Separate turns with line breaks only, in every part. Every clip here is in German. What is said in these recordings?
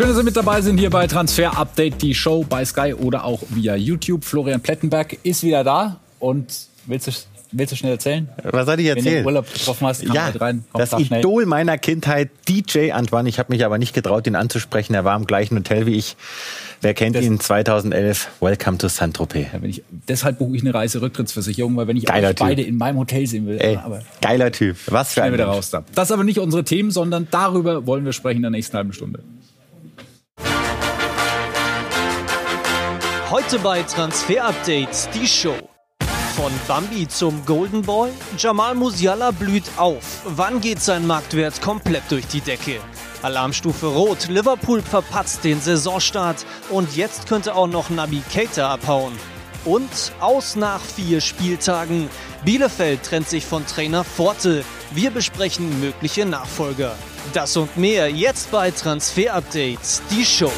Schön, dass Sie mit dabei sind hier bei Transfer Update, die Show bei Sky oder auch via YouTube. Florian Plettenberg ist wieder da und willst du Willst du schnell erzählen?
Was soll ich erzählen? Wenn du
Urlaub getroffen hast,
ja, halt rein, das da Idol meiner Kindheit, DJ Antoine. Ich habe mich aber nicht getraut, ihn anzusprechen. Er war im gleichen Hotel wie ich. Wer kennt das ihn? 2011. Welcome to Saint-Tropez.
Ja, deshalb buche ich eine Reiserücktrittsversicherung, weil wenn ich euch beide in meinem Hotel sehen will.
Ey, aber geiler Typ. Was für ein
wieder raus da. Das ist aber nicht unsere Themen, sondern darüber wollen wir sprechen in der nächsten halben Stunde.
Heute bei Transfer Update die Show. Von Bambi zum Golden Boy? Jamal Musiala blüht auf. Wann geht sein Marktwert komplett durch die Decke? Alarmstufe Rot. Liverpool verpatzt den Saisonstart. Und jetzt könnte auch noch Nabi Keita abhauen. Und aus nach vier Spieltagen. Bielefeld trennt sich von Trainer Forte. Wir besprechen mögliche Nachfolger. Das und mehr jetzt bei Transfer Updates, die Show.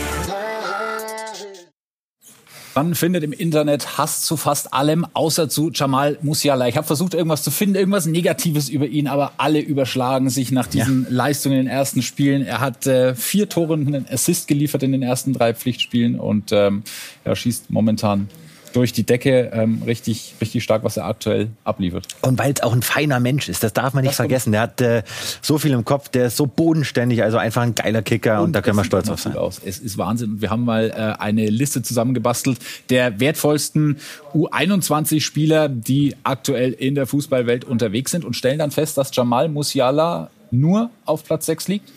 Man findet im Internet Hass zu fast allem, außer zu Jamal Musiala. Ich habe versucht, irgendwas zu finden, irgendwas Negatives über ihn, aber alle überschlagen sich nach diesen ja. Leistungen in den ersten Spielen. Er hat äh, vier Tore und einen Assist geliefert in den ersten drei Pflichtspielen und ähm, er schießt momentan durch die Decke ähm, richtig, richtig stark, was er aktuell abliefert.
Und weil es auch ein feiner Mensch ist, das darf man nicht das vergessen. Der hat äh, so viel im Kopf, der ist so bodenständig, also einfach ein geiler Kicker und, und da können wir stolz auf sein. Aus.
Es ist Wahnsinn. Wir haben mal äh, eine Liste zusammengebastelt der wertvollsten U21-Spieler, die aktuell in der Fußballwelt unterwegs sind und stellen dann fest, dass Jamal Musiala nur auf Platz 6 liegt.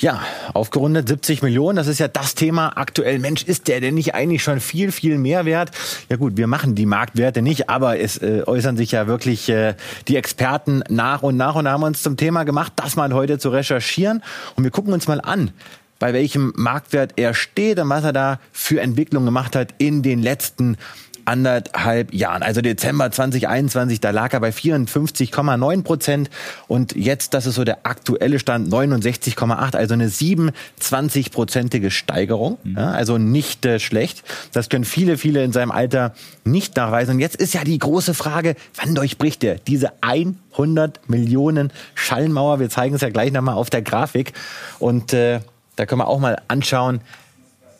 Ja, aufgerundet 70 Millionen, das ist ja das Thema aktuell. Mensch, ist der denn nicht eigentlich schon viel, viel mehr wert? Ja gut, wir machen die Marktwerte nicht, aber es äh, äußern sich ja wirklich äh, die Experten nach und nach und haben uns zum Thema gemacht, das mal heute zu recherchieren. Und wir gucken uns mal an, bei welchem Marktwert er steht und was er da für Entwicklung gemacht hat in den letzten anderthalb Jahren. Also Dezember 2021, da lag er bei 54,9 Prozent und jetzt, das ist so der aktuelle Stand, 69,8, also eine 27-prozentige Steigerung. Mhm. Ja, also nicht äh, schlecht. Das können viele, viele in seinem Alter nicht nachweisen. Und jetzt ist ja die große Frage, wann durchbricht er diese 100 Millionen Schallmauer? Wir zeigen es ja gleich nochmal auf der Grafik und äh, da können wir auch mal anschauen,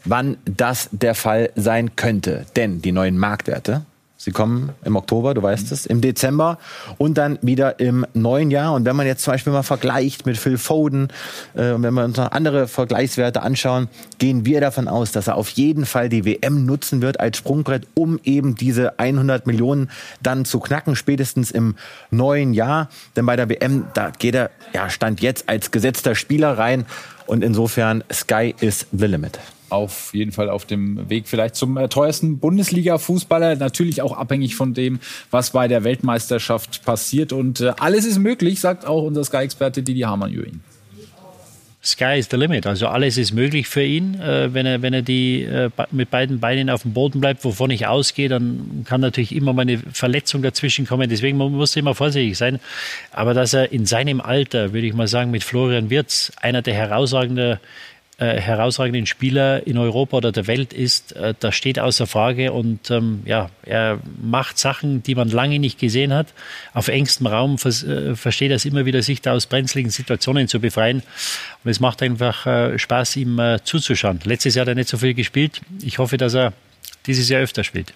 wann das der Fall sein könnte. Denn die neuen Marktwerte, sie kommen im Oktober, du weißt es, im Dezember und dann wieder im neuen Jahr. Und wenn man jetzt zum Beispiel mal vergleicht mit Phil Foden äh, wenn wir uns noch andere Vergleichswerte anschauen, gehen wir davon aus, dass er auf jeden Fall die WM nutzen wird als Sprungbrett, um eben diese 100 Millionen dann zu knacken, spätestens im neuen Jahr. Denn bei der WM, da geht er, ja, stand jetzt als gesetzter Spieler rein. Und insofern, Sky is the limit
auf jeden Fall auf dem Weg vielleicht zum äh, teuersten Bundesliga-Fußballer. Natürlich auch abhängig von dem, was bei der Weltmeisterschaft passiert. Und äh, alles ist möglich, sagt auch unser Sky-Experte Didi Hamann über ihn.
Sky is the limit. Also alles ist möglich für ihn, äh, wenn er, wenn er die äh, mit beiden Beinen auf dem Boden bleibt, wovon ich ausgehe, dann kann natürlich immer mal eine Verletzung dazwischen kommen. Deswegen man muss immer vorsichtig sein. Aber dass er in seinem Alter, würde ich mal sagen, mit Florian Wirz einer der herausragenden äh, herausragenden Spieler in Europa oder der Welt ist, äh, das steht außer Frage. Und ähm, ja, er macht Sachen, die man lange nicht gesehen hat. Auf engstem Raum vers äh, versteht er es immer wieder, sich da aus brenzligen Situationen zu befreien. Und es macht einfach äh, Spaß, ihm äh, zuzuschauen. Letztes Jahr hat er nicht so viel gespielt. Ich hoffe, dass er dieses Jahr öfter spielt.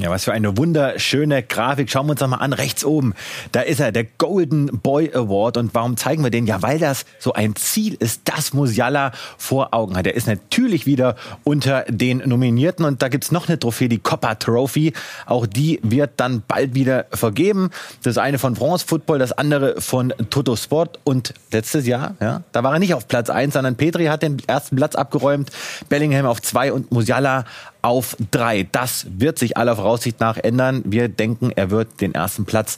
Ja, was für eine wunderschöne Grafik. Schauen wir uns doch mal an, rechts oben. Da ist er, der Golden Boy Award. Und warum zeigen wir den? Ja, weil das so ein Ziel ist, das Musiala vor Augen hat. Er ist natürlich wieder unter den Nominierten. Und da gibt's noch eine Trophäe, die Coppa Trophy. Auch die wird dann bald wieder vergeben. Das eine von France Football, das andere von Toto Sport. Und letztes Jahr, ja, da war er nicht auf Platz eins, sondern Petri hat den ersten Platz abgeräumt. Bellingham auf zwei und Musiala auf drei. Das wird sich aller Voraussicht nach ändern. Wir denken, er wird den ersten Platz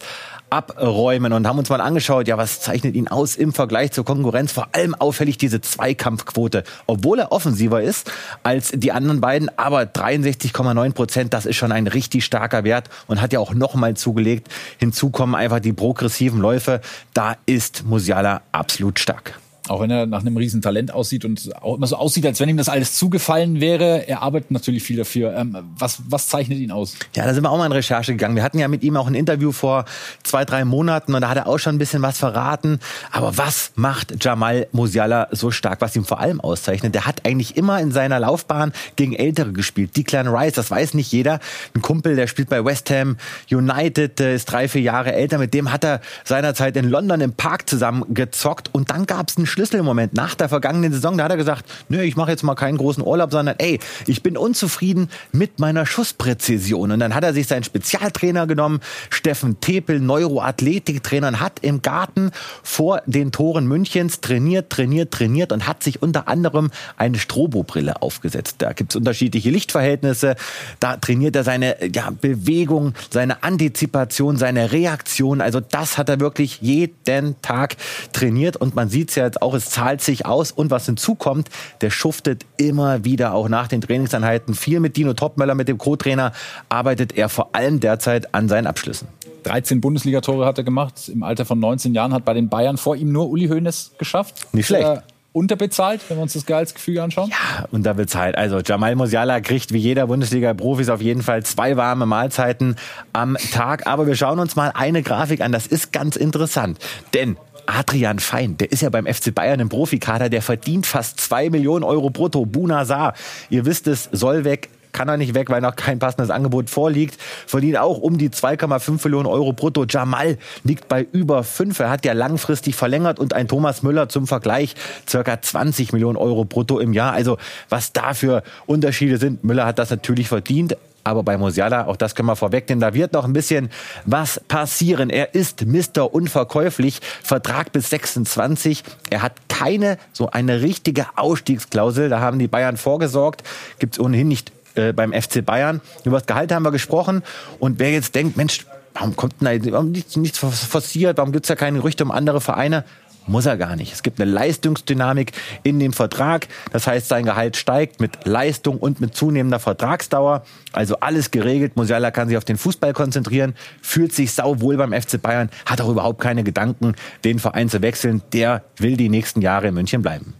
abräumen und haben uns mal angeschaut, ja, was zeichnet ihn aus im Vergleich zur Konkurrenz? Vor allem auffällig diese Zweikampfquote, obwohl er offensiver ist als die anderen beiden, aber 63,9 Prozent, das ist schon ein richtig starker Wert und hat ja auch nochmal zugelegt. Hinzu kommen einfach die progressiven Läufe, da ist Musiala absolut stark.
Auch wenn er nach einem riesen Talent aussieht und auch immer so aussieht, als wenn ihm das alles zugefallen wäre. Er arbeitet natürlich viel dafür. Ähm, was, was zeichnet ihn aus?
Ja, da sind wir auch mal in Recherche gegangen. Wir hatten ja mit ihm auch ein Interview vor zwei, drei Monaten und da hat er auch schon ein bisschen was verraten. Aber was macht Jamal Musiala so stark, was ihm vor allem auszeichnet? Der hat eigentlich immer in seiner Laufbahn gegen Ältere gespielt. Declan Rice, das weiß nicht jeder. Ein Kumpel, der spielt bei West Ham United, ist drei, vier Jahre älter. Mit dem hat er seinerzeit in London im Park zusammen gezockt und dann gab es einen Schlüsselmoment nach der vergangenen Saison. Da hat er gesagt, nö, ich mache jetzt mal keinen großen Urlaub, sondern ey, ich bin unzufrieden mit meiner Schusspräzision. Und dann hat er sich seinen Spezialtrainer genommen, Steffen Tepel, Neuroathletiktrainer, und hat im Garten vor den Toren Münchens trainiert, trainiert, trainiert und hat sich unter anderem eine Strobo-Brille aufgesetzt. Da gibt es unterschiedliche Lichtverhältnisse. Da trainiert er seine ja, Bewegung, seine Antizipation, seine Reaktion. Also das hat er wirklich jeden Tag trainiert und man sieht es ja jetzt auch, es zahlt sich aus. Und was hinzukommt, der schuftet immer wieder auch nach den Trainingseinheiten viel mit Dino Topmöller, mit dem Co-Trainer, arbeitet er vor allem derzeit an seinen Abschlüssen.
13 Bundesligatore hat er gemacht. Im Alter von 19 Jahren hat bei den Bayern vor ihm nur Uli Hoeneß geschafft.
Nicht schlecht.
Unterbezahlt, wenn wir uns das Gehaltsgefüge anschauen?
Ja, unterbezahlt. Also Jamal Musiala kriegt wie jeder Bundesliga-Profis auf jeden Fall zwei warme Mahlzeiten am Tag. Aber wir schauen uns mal eine Grafik an. Das ist ganz interessant. Denn Adrian Fein, der ist ja beim FC Bayern im Profikader, der verdient fast zwei Millionen Euro brutto. Buna Saar, ihr wisst es, soll weg, kann er nicht weg, weil noch kein passendes Angebot vorliegt. Verdient auch um die 2,5 Millionen Euro brutto. Jamal liegt bei über 5. Er hat ja langfristig verlängert und ein Thomas Müller zum Vergleich circa 20 Millionen Euro brutto im Jahr. Also was da für Unterschiede sind. Müller hat das natürlich verdient. Aber bei Musiala, auch das können wir vorwegnehmen, da wird noch ein bisschen was passieren. Er ist Mister unverkäuflich, Vertrag bis 26. Er hat keine so eine richtige Ausstiegsklausel. Da haben die Bayern vorgesorgt. Gibt es ohnehin nicht äh, beim FC Bayern. Über das Gehalt haben wir gesprochen. Und wer jetzt denkt, Mensch, warum kommt denn da warum nichts, nichts forciert? Warum gibt es ja keine Gerüchte um andere Vereine? Muss er gar nicht. Es gibt eine Leistungsdynamik in dem Vertrag. Das heißt, sein Gehalt steigt mit Leistung und mit zunehmender Vertragsdauer. Also alles geregelt. Musiala kann sich auf den Fußball konzentrieren, fühlt sich sauwohl beim FC Bayern, hat auch überhaupt keine Gedanken, den Verein zu wechseln. Der will die nächsten Jahre in München bleiben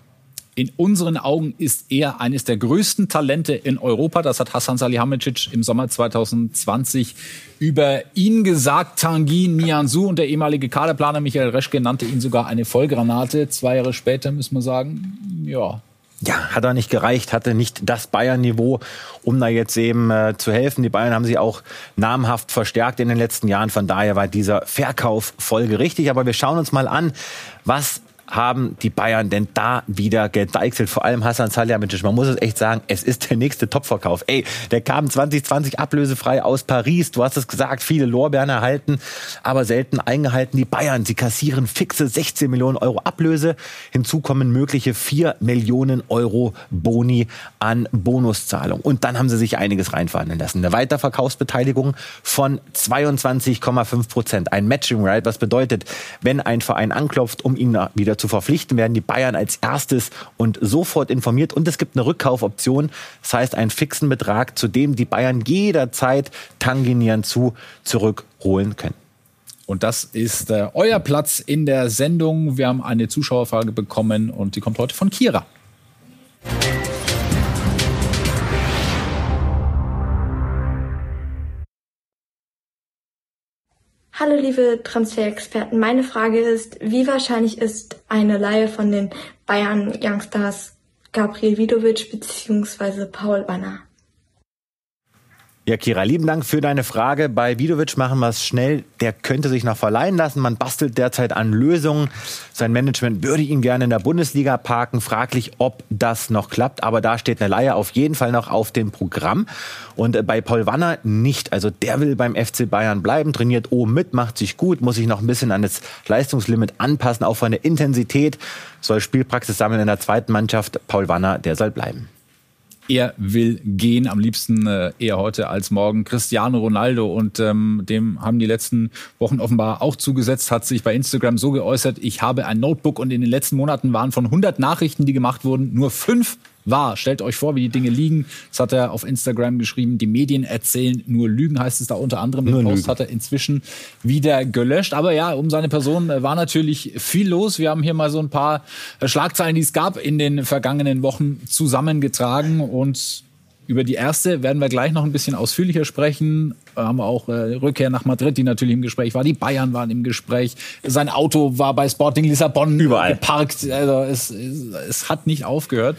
in unseren Augen ist er eines der größten Talente in Europa. Das hat Hassan Salihamidzic im Sommer 2020 über ihn gesagt. Tanguy Nianzou und der ehemalige Kaderplaner Michael Reschke nannte ihn sogar eine Vollgranate. Zwei Jahre später müssen wir sagen, ja,
ja, hat er nicht gereicht, hatte nicht das Bayern-Niveau, um da jetzt eben äh, zu helfen. Die Bayern haben sich auch namhaft verstärkt in den letzten Jahren. Von daher war dieser Verkauf folgerichtig. Aber wir schauen uns mal an, was haben die Bayern denn da wieder gedeichselt? Vor allem Hassan Salihamidzic. Man muss es echt sagen, es ist der nächste Topverkauf. Ey, der kam 2020 ablösefrei aus Paris. Du hast es gesagt, viele Lorbeeren erhalten, aber selten eingehalten. Die Bayern, sie kassieren fixe 16 Millionen Euro Ablöse. Hinzu kommen mögliche 4 Millionen Euro Boni an Bonuszahlung. Und dann haben sie sich einiges reinverhandeln lassen. Eine Weiterverkaufsbeteiligung von 22,5 Prozent. Ein Matching Right, was bedeutet, wenn ein Verein anklopft, um ihn wieder zu verpflichten, werden die Bayern als erstes und sofort informiert. Und es gibt eine Rückkaufoption, das heißt einen fixen Betrag, zu dem die Bayern jederzeit Tanginieren zu zurückholen können.
Und das ist äh, euer Platz in der Sendung. Wir haben eine Zuschauerfrage bekommen und die kommt heute von Kira.
Hallo liebe Transferexperten, meine Frage ist, wie wahrscheinlich ist eine Leihe von den Bayern Youngstars Gabriel Vidovic bzw. Paul Banner?
Ja, Kira, lieben Dank für deine Frage. Bei Vidovic machen wir es schnell. Der könnte sich noch verleihen lassen. Man bastelt derzeit an Lösungen. Sein Management würde ihn gerne in der Bundesliga parken. Fraglich, ob das noch klappt. Aber da steht eine Leihe auf jeden Fall noch auf dem Programm. Und äh, bei Paul Wanner nicht. Also der will beim FC Bayern bleiben, trainiert oben mit, macht sich gut, muss sich noch ein bisschen an das Leistungslimit anpassen, auch von der Intensität. Soll Spielpraxis sammeln in der zweiten Mannschaft. Paul Wanner, der soll bleiben
er will gehen, am liebsten äh, eher heute als morgen. Cristiano Ronaldo und ähm, dem haben die letzten Wochen offenbar auch zugesetzt, hat sich bei Instagram so geäußert, ich habe ein Notebook und in den letzten Monaten waren von 100 Nachrichten, die gemacht wurden, nur fünf wahr. Stellt euch vor, wie die Dinge liegen. Das hat er auf Instagram geschrieben. Die Medien erzählen nur Lügen, heißt es da unter anderem. Den Post Lügen. hat er inzwischen wieder gelöscht. Aber ja, um seine Person äh, war natürlich viel los. Wir haben hier mal so ein paar äh, Schlagzeilen, die es gab in den vergangenen Wochen zusammengetragen und über die erste werden wir gleich noch ein bisschen ausführlicher sprechen. Wir haben auch äh, Rückkehr nach Madrid, die natürlich im Gespräch war. Die Bayern waren im Gespräch. Sein Auto war bei Sporting Lissabon Überall. geparkt. Also es, es, es hat nicht aufgehört.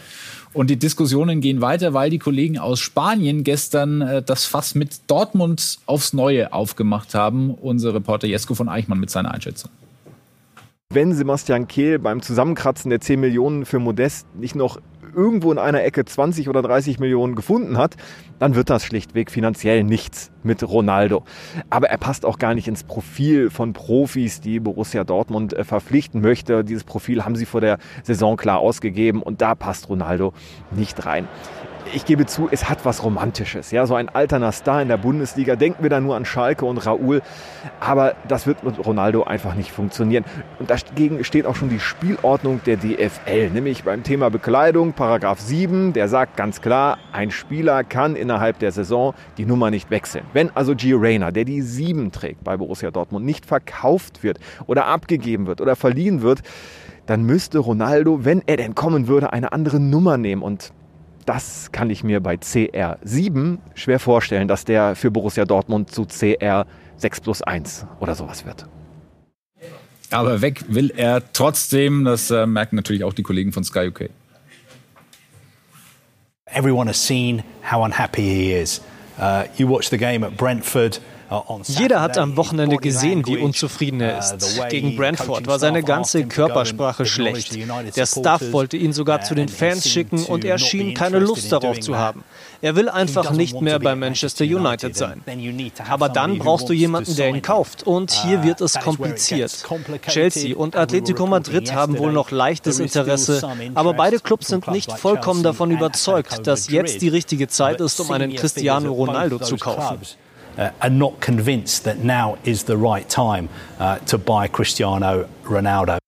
Und die Diskussionen gehen weiter, weil die Kollegen aus Spanien gestern äh, das Fass mit Dortmund aufs Neue aufgemacht haben. Unser Reporter Jesko von Eichmann mit seiner Einschätzung.
Wenn Sebastian Kehl beim Zusammenkratzen der 10 Millionen für Modest nicht noch irgendwo in einer Ecke 20 oder 30 Millionen gefunden hat, dann wird das schlichtweg finanziell nichts mit Ronaldo. Aber er passt auch gar nicht ins Profil von Profis, die Borussia Dortmund äh, verpflichten möchte. Dieses Profil haben sie vor der Saison klar ausgegeben und da passt Ronaldo nicht rein ich gebe zu, es hat was Romantisches. Ja, so ein alterner Star in der Bundesliga. Denken wir da nur an Schalke und Raoul. Aber das wird mit Ronaldo einfach nicht funktionieren. Und dagegen steht auch schon die Spielordnung der DFL. Nämlich beim Thema Bekleidung, Paragraph 7, der sagt ganz klar, ein Spieler kann innerhalb der Saison die Nummer nicht wechseln. Wenn also Gio Reyna, der die 7 trägt bei Borussia Dortmund, nicht verkauft wird oder abgegeben wird oder verliehen wird, dann müsste Ronaldo, wenn er denn kommen würde, eine andere Nummer nehmen. Und das kann ich mir bei CR7 schwer vorstellen, dass der für Borussia Dortmund zu CR6 plus 1 oder sowas wird.
Aber weg will er trotzdem. Das äh, merken natürlich auch die Kollegen von Sky UK.
Everyone has seen how unhappy he is. Uh, you watch the game at Brentford.
Jeder hat am Wochenende gesehen, wie unzufrieden er ist. Gegen Brentford war seine ganze Körpersprache schlecht. Der Staff wollte ihn sogar zu den Fans schicken und er schien keine Lust darauf zu haben. Er will einfach nicht mehr bei Manchester United sein. Aber dann brauchst du jemanden, der ihn kauft. Und hier wird es kompliziert. Chelsea und Atletico Madrid haben wohl noch leichtes Interesse, aber beide Clubs sind nicht vollkommen davon überzeugt, dass jetzt die richtige Zeit ist, um einen Cristiano Ronaldo zu kaufen
uh, are not convinced that now is the right time uh, to buy Cristiano Ronaldo.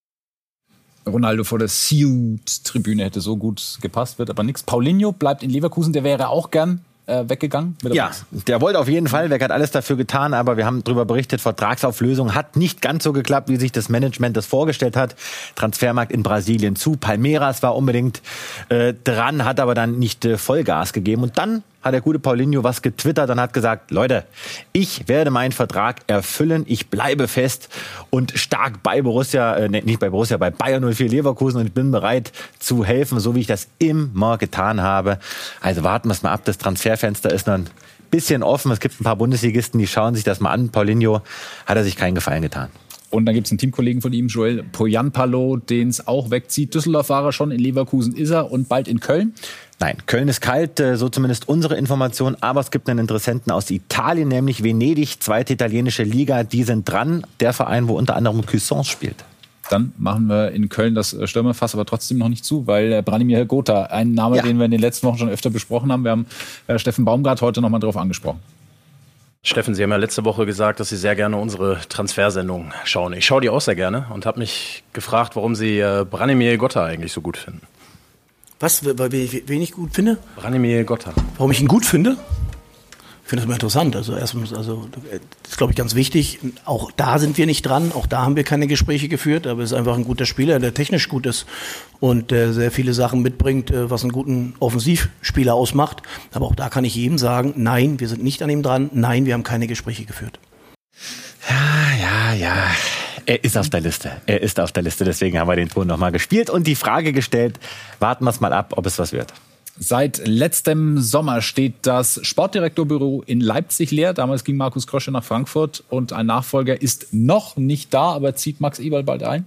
Ronaldo vor der Sealed-Tribüne hätte so gut gepasst, wird aber nichts. Paulinho bleibt in Leverkusen, der wäre auch gern äh, weggegangen?
Ja, der wollte auf jeden Fall, Weg hat alles dafür getan, aber wir haben darüber berichtet, Vertragsauflösung hat nicht ganz so geklappt, wie sich das Management das vorgestellt hat. Transfermarkt in Brasilien zu. Palmeiras war unbedingt äh, dran, hat aber dann nicht äh, Vollgas gegeben und dann hat der gute Paulinho was getwittert und hat gesagt, Leute, ich werde meinen Vertrag erfüllen, ich bleibe fest und stark bei Borussia, äh, nicht bei Borussia, bei Bayern 04 Leverkusen und ich bin bereit zu helfen, so wie ich das immer getan habe. Also warten wir es mal ab, das Transferfenster ist noch ein bisschen offen. Es gibt ein paar Bundesligisten, die schauen sich das mal an. Paulinho hat er sich keinen Gefallen getan.
Und dann gibt es einen Teamkollegen von ihm, Joel Poyanpalo, den es auch wegzieht. Düsseldorf war er schon, in Leverkusen ist er und bald in Köln.
Nein, Köln ist kalt, äh, so zumindest unsere Information. Aber es gibt einen Interessenten aus Italien, nämlich Venedig, zweite italienische Liga. Die sind dran. Der Verein, wo unter anderem Cuisance spielt.
Dann machen wir in Köln das äh, Stürmerfass aber trotzdem noch nicht zu, weil äh, Branimir Gotha, ein Name, ja. den wir in den letzten Wochen schon öfter besprochen haben. Wir haben Steffen Baumgart heute nochmal drauf angesprochen.
Steffen, Sie haben ja letzte Woche gesagt, dass Sie sehr gerne unsere Transfersendung schauen. Ich schaue die auch sehr gerne und habe mich gefragt, warum Sie Branimir Gotha eigentlich so gut finden.
Was, weil wen ich gut finde?
Branimir Gotha.
Warum ich ihn gut finde? Ich finde das immer interessant. Also erstens, also das ist glaube ich ganz wichtig. Auch da sind wir nicht dran. Auch da haben wir keine Gespräche geführt. Aber er ist einfach ein guter Spieler, der technisch gut ist und der sehr viele Sachen mitbringt, äh, was einen guten Offensivspieler ausmacht. Aber auch da kann ich jedem sagen: Nein, wir sind nicht an ihm dran. Nein, wir haben keine Gespräche geführt.
Ja, ja, ja. Er ist auf der Liste. Er ist auf der Liste. Deswegen haben wir den Ton nochmal gespielt und die Frage gestellt. Warten wir es mal ab, ob es was wird.
Seit letztem Sommer steht das Sportdirektorbüro in Leipzig leer. Damals ging Markus Krosche nach Frankfurt und ein Nachfolger ist noch nicht da, aber zieht Max Eberl bald ein?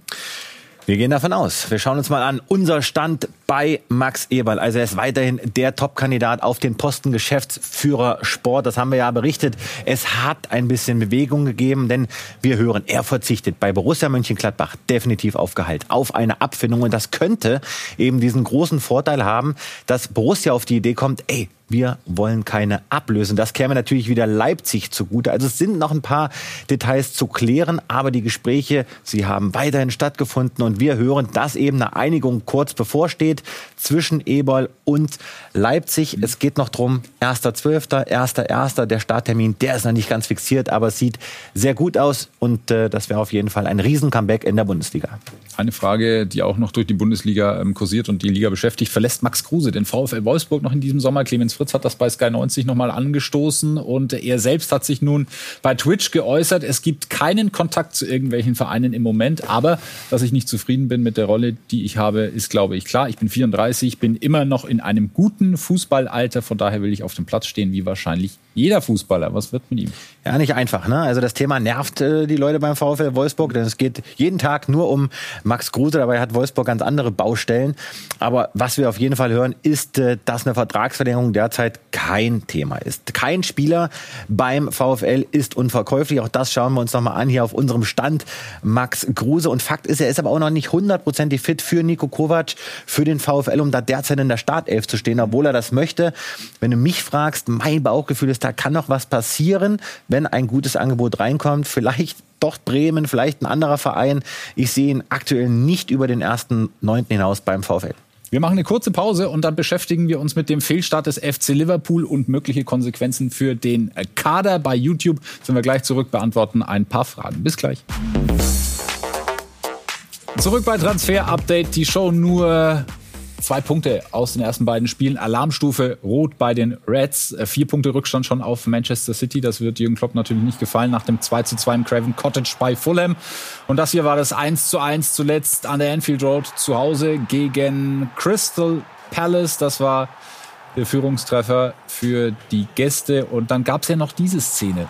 Wir gehen davon aus. Wir schauen uns mal an. Unser Stand bei Max Eberl. Also er ist weiterhin der Top-Kandidat auf den Posten Geschäftsführer Sport. Das haben wir ja berichtet. Es hat ein bisschen Bewegung gegeben, denn wir hören, er verzichtet bei Borussia Mönchengladbach definitiv auf Gehalt, auf eine Abfindung. Und das könnte eben diesen großen Vorteil haben, dass Borussia auf die Idee kommt, ey, wir wollen keine ablösen. Das käme natürlich wieder Leipzig zugute. Also es sind noch ein paar Details zu klären, aber die Gespräche, sie haben weiterhin stattgefunden und wir hören, dass eben eine Einigung kurz bevorsteht. Steht zwischen Eberl und Leipzig. Es geht noch drum, 1.12., 1.1., der Starttermin, der ist noch nicht ganz fixiert, aber es sieht sehr gut aus und äh, das wäre auf jeden Fall ein Riesen-Comeback in der Bundesliga.
Eine Frage, die auch noch durch die Bundesliga ähm, kursiert und die Liga beschäftigt. Verlässt Max Kruse den VfL Wolfsburg noch in diesem Sommer? Clemens Fritz hat das bei Sky 90 nochmal angestoßen und er selbst hat sich nun bei Twitch geäußert. Es gibt keinen Kontakt zu irgendwelchen Vereinen im Moment, aber dass ich nicht zufrieden bin mit der Rolle, die ich habe, ist, glaube ich, klar. Ich bin 34, bin immer noch in einem guten Fußballalter, von daher will ich auf dem Platz stehen, wie wahrscheinlich jeder Fußballer. Was wird mit ihm?
Ja, nicht einfach. Ne? Also das Thema nervt äh, die Leute beim VfL Wolfsburg, denn es geht jeden Tag nur um Max Kruse. Dabei hat Wolfsburg ganz andere Baustellen. Aber was wir auf jeden Fall hören, ist, äh, dass eine Vertragsverlängerung derzeit kein Thema ist. Kein Spieler beim VfL ist unverkäuflich. Auch das schauen wir uns nochmal an hier auf unserem Stand. Max Kruse. Und Fakt ist, er ist aber auch noch nicht hundertprozentig fit für Nico Kovac, für den VfL, um da derzeit in der Startelf zu stehen, obwohl er das möchte. Wenn du mich fragst, mein Bauchgefühl ist, da kann noch was passieren, wenn ein gutes Angebot reinkommt. Vielleicht doch Bremen, vielleicht ein anderer Verein. Ich sehe ihn aktuell nicht über den ersten Neunten hinaus beim VfL.
Wir machen eine kurze Pause und dann beschäftigen wir uns mit dem Fehlstart des FC Liverpool und mögliche Konsequenzen für den Kader. Bei YouTube sind wir gleich zurück, beantworten ein paar Fragen. Bis gleich. Zurück bei Transfer Update. Die Show nur Zwei Punkte aus den ersten beiden Spielen. Alarmstufe rot bei den Reds. Äh, vier Punkte Rückstand schon auf Manchester City. Das wird Jürgen Klopp natürlich nicht gefallen nach dem 2 zu 2 im Craven Cottage bei Fulham. Und das hier war das 1 zu 1 zuletzt an der Anfield Road zu Hause gegen Crystal Palace. Das war der Führungstreffer für die Gäste. Und dann gab es ja noch diese Szene.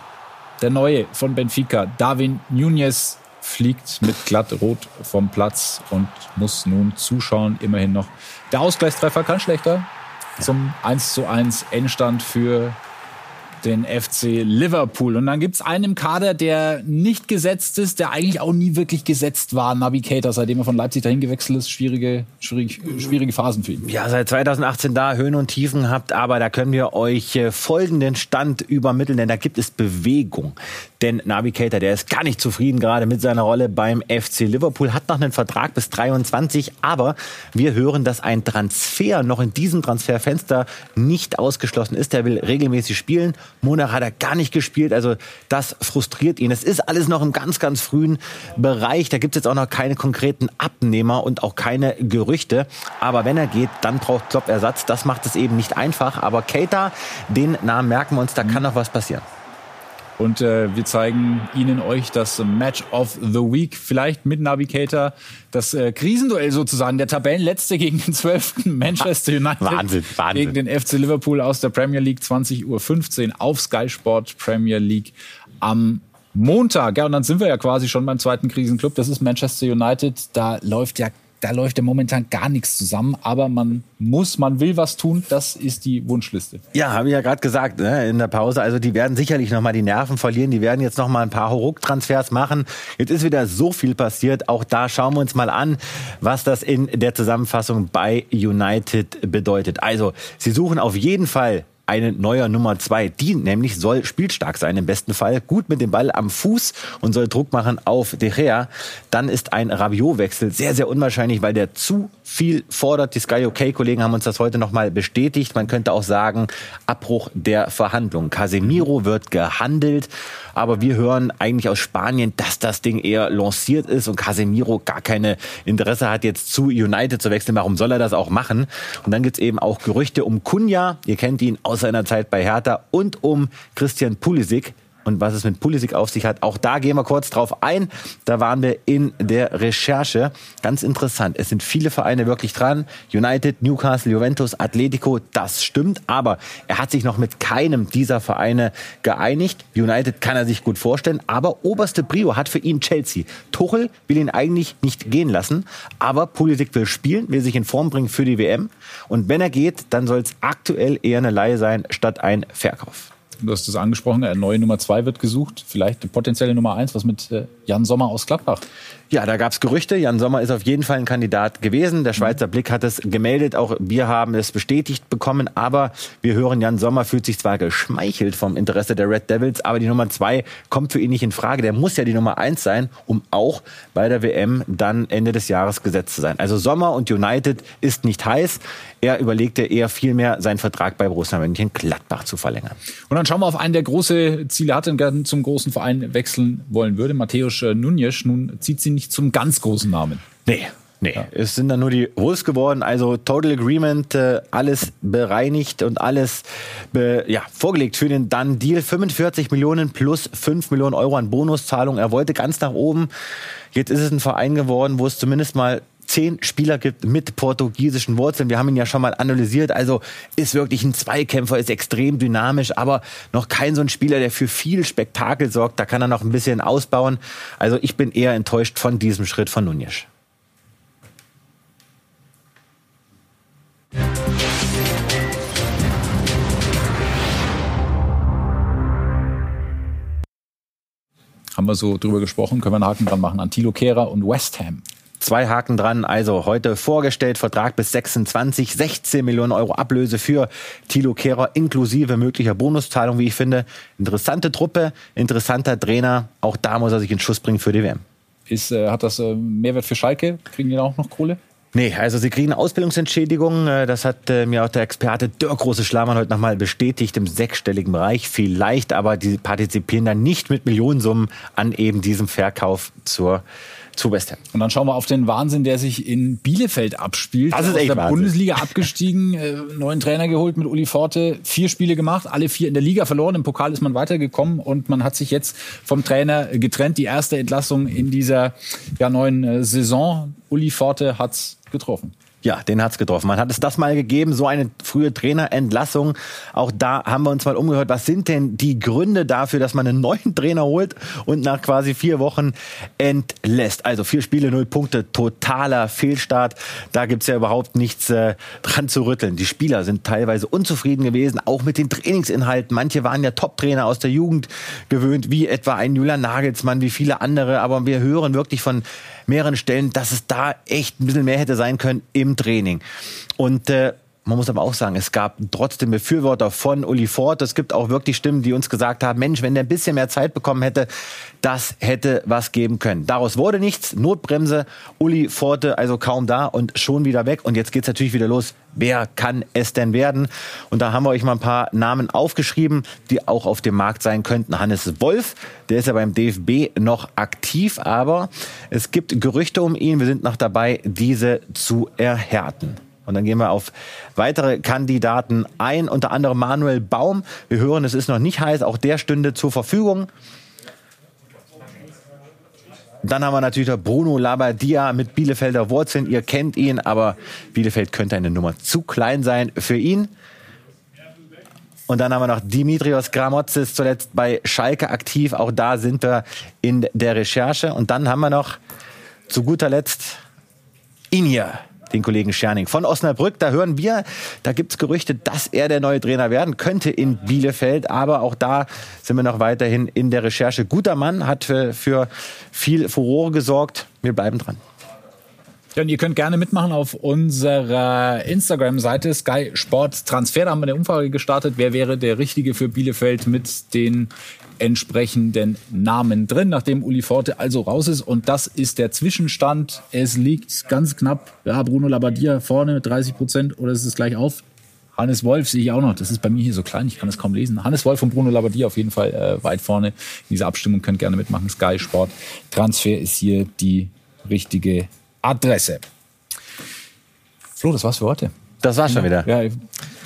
Der neue von Benfica, Darwin Nunez, fliegt mit glatt rot vom Platz und muss nun zuschauen. Immerhin noch der Ausgleichstreffer, kann schlechter. Zum 1 zu 1 Endstand für den FC Liverpool. Und dann gibt's einen im Kader, der nicht gesetzt ist, der eigentlich auch nie wirklich gesetzt war. Navigator, seitdem er von Leipzig dahin gewechselt ist, schwierige, schwierig, schwierige Phasen für ihn.
Ja, seit 2018 da Höhen und Tiefen habt, aber da können wir euch äh, folgenden Stand übermitteln, denn da gibt es Bewegung. Denn Navigator, der ist gar nicht zufrieden gerade mit seiner Rolle beim FC Liverpool, hat noch einen Vertrag bis 23, aber wir hören, dass ein Transfer noch in diesem Transferfenster nicht ausgeschlossen ist. Er will regelmäßig spielen Monach hat er gar nicht gespielt. Also das frustriert ihn. Es ist alles noch im ganz, ganz frühen Bereich. Da gibt es jetzt auch noch keine konkreten Abnehmer und auch keine Gerüchte. Aber wenn er geht, dann braucht Klopp Ersatz. Das macht es eben nicht einfach. Aber Keita, den Namen merken wir uns, da kann noch was passieren.
Und äh, wir zeigen Ihnen euch das Match of the Week, vielleicht mit Navigator, das äh, Krisenduell sozusagen, der Tabellenletzte gegen den 12. Manchester United.
Wahnsinn, Wahnsinn.
Gegen den FC Liverpool aus der Premier League 20.15 Uhr auf Sky Sport Premier League am Montag. Ja, und dann sind wir ja quasi schon beim zweiten Krisenclub. Das ist Manchester United. Da läuft ja da läuft ja momentan gar nichts zusammen, aber man muss, man will was tun, das ist die Wunschliste.
Ja, habe ich ja gerade gesagt ne, in der Pause. Also die werden sicherlich nochmal die Nerven verlieren, die werden jetzt nochmal ein paar Hauruck-Transfers machen. Jetzt ist wieder so viel passiert. Auch da schauen wir uns mal an, was das in der Zusammenfassung bei United bedeutet. Also, sie suchen auf jeden Fall eine neue Nummer zwei. Die nämlich soll spielstark sein im besten Fall, gut mit dem Ball am Fuß und soll Druck machen auf De Gea. Dann ist ein Rabiot-Wechsel sehr, sehr unwahrscheinlich, weil der zu viel fordert. Die Sky OK-Kollegen haben uns das heute nochmal bestätigt. Man könnte auch sagen, Abbruch der Verhandlungen. Casemiro wird gehandelt aber wir hören eigentlich aus Spanien, dass das Ding eher lanciert ist und Casemiro gar keine Interesse hat, jetzt zu United zu wechseln. Warum soll er das auch machen? Und dann gibt's eben auch Gerüchte um Kunja, ihr kennt ihn aus seiner Zeit bei Hertha, und um Christian Pulisic, und was es mit Pulisic auf sich hat. Auch da gehen wir kurz drauf ein. Da waren wir in der Recherche. Ganz interessant. Es sind viele Vereine wirklich dran. United, Newcastle, Juventus, Atletico, das stimmt. Aber er hat sich noch mit keinem dieser Vereine geeinigt. United kann er sich gut vorstellen. Aber oberste Brio hat für ihn Chelsea. Tuchel will ihn eigentlich nicht gehen lassen. Aber Pulisic will spielen, will sich in Form bringen für die WM. Und wenn er geht, dann soll es aktuell eher eine Leihe sein, statt ein Verkauf.
Du hast es angesprochen, eine neue Nummer zwei wird gesucht. Vielleicht eine potenzielle Nummer eins. Was mit äh, Jan Sommer aus Gladbach?
Ja, da gab es Gerüchte. Jan Sommer ist auf jeden Fall ein Kandidat gewesen. Der Schweizer mhm. Blick hat es gemeldet. Auch wir haben es bestätigt bekommen. Aber wir hören, Jan Sommer fühlt sich zwar geschmeichelt vom Interesse der Red Devils, aber die Nummer zwei kommt für ihn nicht in Frage. Der muss ja die Nummer eins sein, um auch bei der WM dann Ende des Jahres gesetzt zu sein. Also Sommer und United ist nicht heiß. Er überlegte eher vielmehr, seinen Vertrag bei Borussia Mönchengladbach zu verlängern.
Und dann schauen wir auf einen, der große Ziele hatte und gerne zum großen Verein wechseln wollen würde. Matthäus Nunez. Nun zieht sie nicht zum ganz großen Namen.
Nee. Nee, ja. es sind dann nur die Wolves geworden, also Total Agreement, äh, alles bereinigt und alles be, ja, vorgelegt für den Dann Deal. 45 Millionen plus 5 Millionen Euro an Bonuszahlung. Er wollte ganz nach oben. Jetzt ist es ein Verein geworden, wo es zumindest mal zehn Spieler gibt mit portugiesischen Wurzeln. Wir haben ihn ja schon mal analysiert. Also ist wirklich ein Zweikämpfer, ist extrem dynamisch, aber noch kein so ein Spieler, der für viel Spektakel sorgt. Da kann er noch ein bisschen ausbauen. Also ich bin eher enttäuscht von diesem Schritt von Nunez.
Haben wir so drüber gesprochen, können wir einen Haken dran machen an Thilo Kehrer und West Ham.
Zwei Haken dran. Also heute vorgestellt, Vertrag bis 26, 16 Millionen Euro Ablöse für Thilo Kehrer inklusive möglicher Bonuszahlung, wie ich finde. Interessante Truppe, interessanter Trainer. Auch da muss er sich in Schuss bringen für die WM.
Ist, äh, hat das äh, Mehrwert für Schalke? Kriegen die da auch noch Kohle?
Nee, also sie kriegen Ausbildungsentschädigung. Äh, das hat äh, mir auch der Experte Dirk Große Schlamann heute nochmal bestätigt im sechsstelligen Bereich. Vielleicht, aber die partizipieren dann nicht mit Millionensummen an eben diesem Verkauf zur zu West Ham.
Und dann schauen wir auf den Wahnsinn, der sich in Bielefeld abspielt.
Das ist echt
Aus der
Wahnsinn.
Bundesliga abgestiegen, äh, neuen Trainer geholt mit Uli Forte, vier Spiele gemacht, alle vier in der Liga verloren, im Pokal ist man weitergekommen und man hat sich jetzt vom Trainer getrennt. Die erste Entlassung in dieser ja, neuen äh, Saison. Uli Forte hat's getroffen.
Ja, den hat's getroffen. Man hat es das mal gegeben, so eine frühe Trainerentlassung. Auch da haben wir uns mal umgehört, was sind denn die Gründe dafür, dass man einen neuen Trainer holt und nach quasi vier Wochen entlässt. Also vier Spiele, null Punkte, totaler Fehlstart. Da gibt's ja überhaupt nichts äh, dran zu rütteln. Die Spieler sind teilweise unzufrieden gewesen, auch mit den Trainingsinhalten. Manche waren ja Top-Trainer aus der Jugend gewöhnt, wie etwa ein Julian Nagelsmann, wie viele andere. Aber wir hören wirklich von mehreren Stellen, dass es da echt ein bisschen mehr hätte sein können im Training. Und äh, man muss aber auch sagen, es gab trotzdem Befürworter von Uli Ford. Es gibt auch wirklich Stimmen, die uns gesagt haben, Mensch, wenn der ein bisschen mehr Zeit bekommen hätte, das hätte was geben können. Daraus wurde nichts. Notbremse, Uli Forte also kaum da und schon wieder weg. Und jetzt geht's natürlich wieder los. Wer kann es denn werden? Und da haben wir euch mal ein paar Namen aufgeschrieben, die auch auf dem Markt sein könnten. Hannes Wolf, der ist ja beim DFB noch aktiv, aber es gibt Gerüchte um ihn. Wir sind noch dabei, diese zu erhärten. Und dann gehen wir auf weitere Kandidaten ein, unter anderem Manuel Baum. Wir hören, es ist noch nicht heiß, auch der stünde zur Verfügung. Dann haben wir natürlich noch Bruno Labbadia mit Bielefelder Wurzeln. Ihr kennt ihn, aber Bielefeld könnte eine Nummer zu klein sein für ihn. Und dann haben wir noch Dimitrios Gramotzis zuletzt bei Schalke aktiv. Auch da sind wir in der Recherche. Und dann haben wir noch zu guter Letzt Inja den Kollegen Scherning von Osnabrück. Da hören wir, da gibt's Gerüchte, dass er der neue Trainer werden könnte in Bielefeld. Aber auch da sind wir noch weiterhin in der Recherche. Guter Mann, hat für, für viel Furore gesorgt. Wir bleiben dran.
Ja, und ihr könnt gerne mitmachen auf unserer Instagram-Seite Sky Sport Transfer. Da haben wir eine Umfrage gestartet. Wer wäre der Richtige für Bielefeld mit den entsprechenden Namen drin, nachdem Uli Forte also raus ist. Und das ist der Zwischenstand. Es liegt ganz knapp, ja, Bruno Labbadia vorne mit 30 Prozent oder ist es gleich auf? Hannes Wolf sehe ich auch noch. Das ist bei mir hier so klein, ich kann das kaum lesen. Hannes Wolf und Bruno Labbadia auf jeden Fall äh, weit vorne in dieser Abstimmung. Könnt gerne mitmachen. Sky Sport Transfer ist hier die richtige Adresse. Flo, das war's für heute.
Das war's schon wieder.
Ja,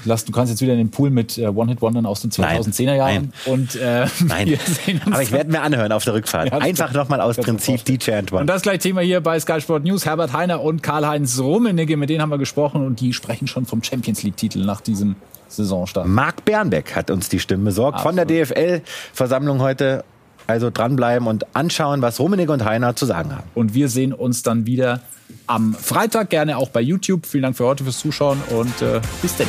lass, du kannst jetzt wieder in den Pool mit äh, One-Hit-Wondern aus den 2010er Jahren. Und, äh,
Nein. Aber ich werde mir anhören auf der Rückfahrt.
Ja,
Einfach nochmal aus Prinzip DJ
One. Und das gleich Thema hier bei Sky Sport News. Herbert Heiner und Karl-Heinz Rummenigge, mit denen haben wir gesprochen und die sprechen schon vom Champions League-Titel nach diesem Saisonstart.
Marc Bernbeck hat uns die Stimme besorgt Absolut. von der DFL-Versammlung heute. Also dranbleiben und anschauen, was Rummenigge und Heiner zu sagen haben.
Und wir sehen uns dann wieder am Freitag, gerne auch bei YouTube. Vielen Dank für heute fürs Zuschauen und äh, bis dann.